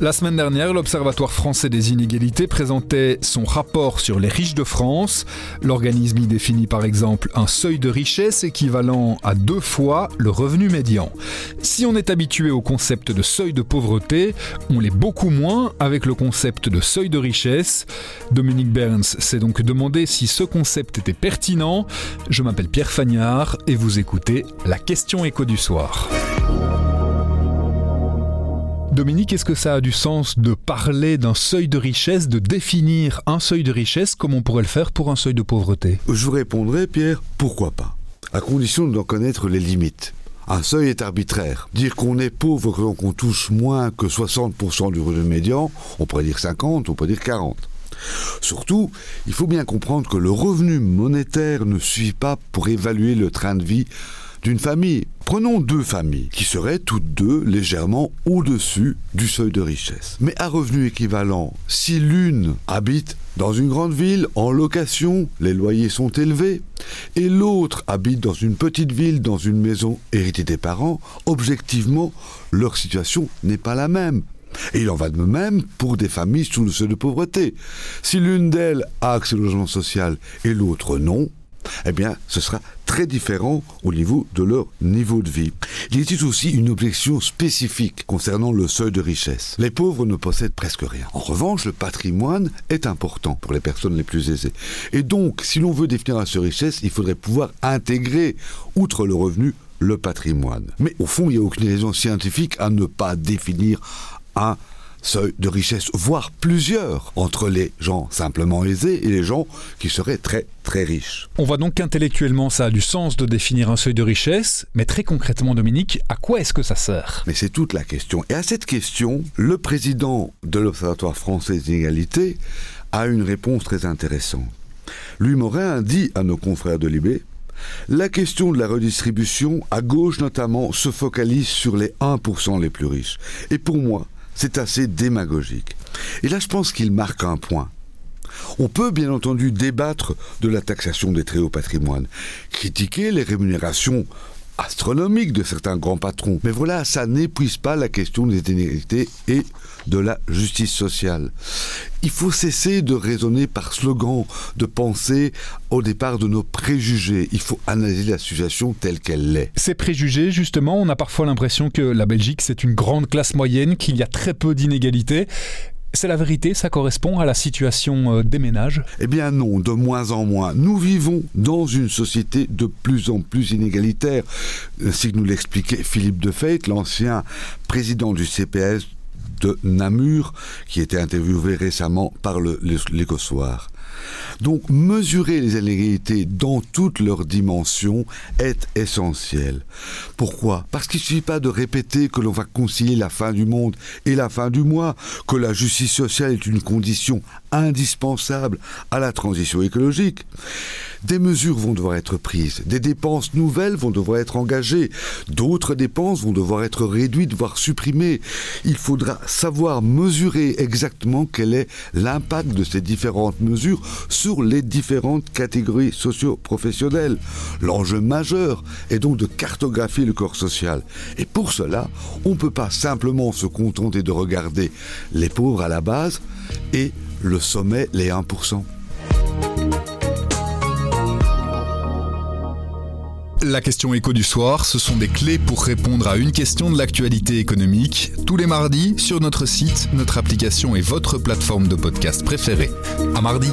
La semaine dernière, l'Observatoire français des inégalités présentait son rapport sur les riches de France. L'organisme y définit par exemple un seuil de richesse équivalent à deux fois le revenu médian. Si on est habitué au concept de seuil de pauvreté, on l'est beaucoup moins avec le concept de seuil de richesse. Dominique Berns s'est donc demandé si ce concept était pertinent. Je m'appelle Pierre Fagnard et vous écoutez la question écho du soir. Dominique, est-ce que ça a du sens de parler d'un seuil de richesse, de définir un seuil de richesse comme on pourrait le faire pour un seuil de pauvreté? Je vous répondrai, Pierre, pourquoi pas À condition d'en connaître les limites. Un seuil est arbitraire. Dire qu'on est pauvre quand on touche moins que 60% du revenu médian, on pourrait dire 50, on pourrait dire 40. Surtout, il faut bien comprendre que le revenu monétaire ne suffit pas pour évaluer le train de vie d'une famille. Prenons deux familles qui seraient toutes deux légèrement au-dessus du seuil de richesse. Mais à revenu équivalent, si l'une habite dans une grande ville en location, les loyers sont élevés, et l'autre habite dans une petite ville, dans une maison héritée des parents, objectivement, leur situation n'est pas la même. Et il en va de même pour des familles sous le seuil de pauvreté. Si l'une d'elles a accès au logement social et l'autre non, eh bien, ce sera très différent au niveau de leur niveau de vie. Il existe aussi une objection spécifique concernant le seuil de richesse. Les pauvres ne possèdent presque rien. En revanche, le patrimoine est important pour les personnes les plus aisées. Et donc, si l'on veut définir de richesse, il faudrait pouvoir intégrer, outre le revenu, le patrimoine. Mais au fond, il n'y a aucune raison scientifique à ne pas définir un seuil de richesse, voire plusieurs, entre les gens simplement aisés et les gens qui seraient très très riches. On voit donc qu'intellectuellement ça a du sens de définir un seuil de richesse, mais très concrètement Dominique, à quoi est-ce que ça sert? Mais c'est toute la question. Et à cette question, le président de l'Observatoire français des inégalités a une réponse très intéressante. Louis Morin dit à nos confrères de Libé la question de la redistribution, à gauche notamment, se focalise sur les 1% les plus riches. Et pour moi, c'est assez démagogique. Et là, je pense qu'il marque un point. On peut bien entendu débattre de la taxation des très hauts patrimoines, critiquer les rémunérations astronomiques de certains grands patrons. Mais voilà, ça n'épuise pas la question des inégalités et de la justice sociale. Il faut cesser de raisonner par slogan, de penser au départ de nos préjugés. Il faut analyser la situation telle qu'elle l'est. Ces préjugés, justement, on a parfois l'impression que la Belgique, c'est une grande classe moyenne, qu'il y a très peu d'inégalités. C'est la vérité, ça correspond à la situation euh, des ménages Eh bien non, de moins en moins. Nous vivons dans une société de plus en plus inégalitaire. Ainsi que nous l'expliquait Philippe Defeit, l'ancien président du CPS de Namur, qui était interviewé récemment par l'Écossoir. Donc mesurer les inégalités dans toutes leurs dimensions est essentiel. Pourquoi? Parce qu'il ne suffit pas de répéter que l'on va concilier la fin du monde et la fin du mois, que la justice sociale est une condition indispensable à la transition écologique. Des mesures vont devoir être prises, des dépenses nouvelles vont devoir être engagées, d'autres dépenses vont devoir être réduites, voire supprimées. Il faudra savoir mesurer exactement quel est l'impact de ces différentes mesures sur les différentes catégories socio-professionnelles. L'enjeu majeur est donc de cartographier le corps social. Et pour cela, on ne peut pas simplement se contenter de regarder les pauvres à la base et le sommet, les 1%. La question écho du soir, ce sont des clés pour répondre à une question de l'actualité économique, tous les mardis sur notre site, notre application et votre plateforme de podcast préférée. À mardi!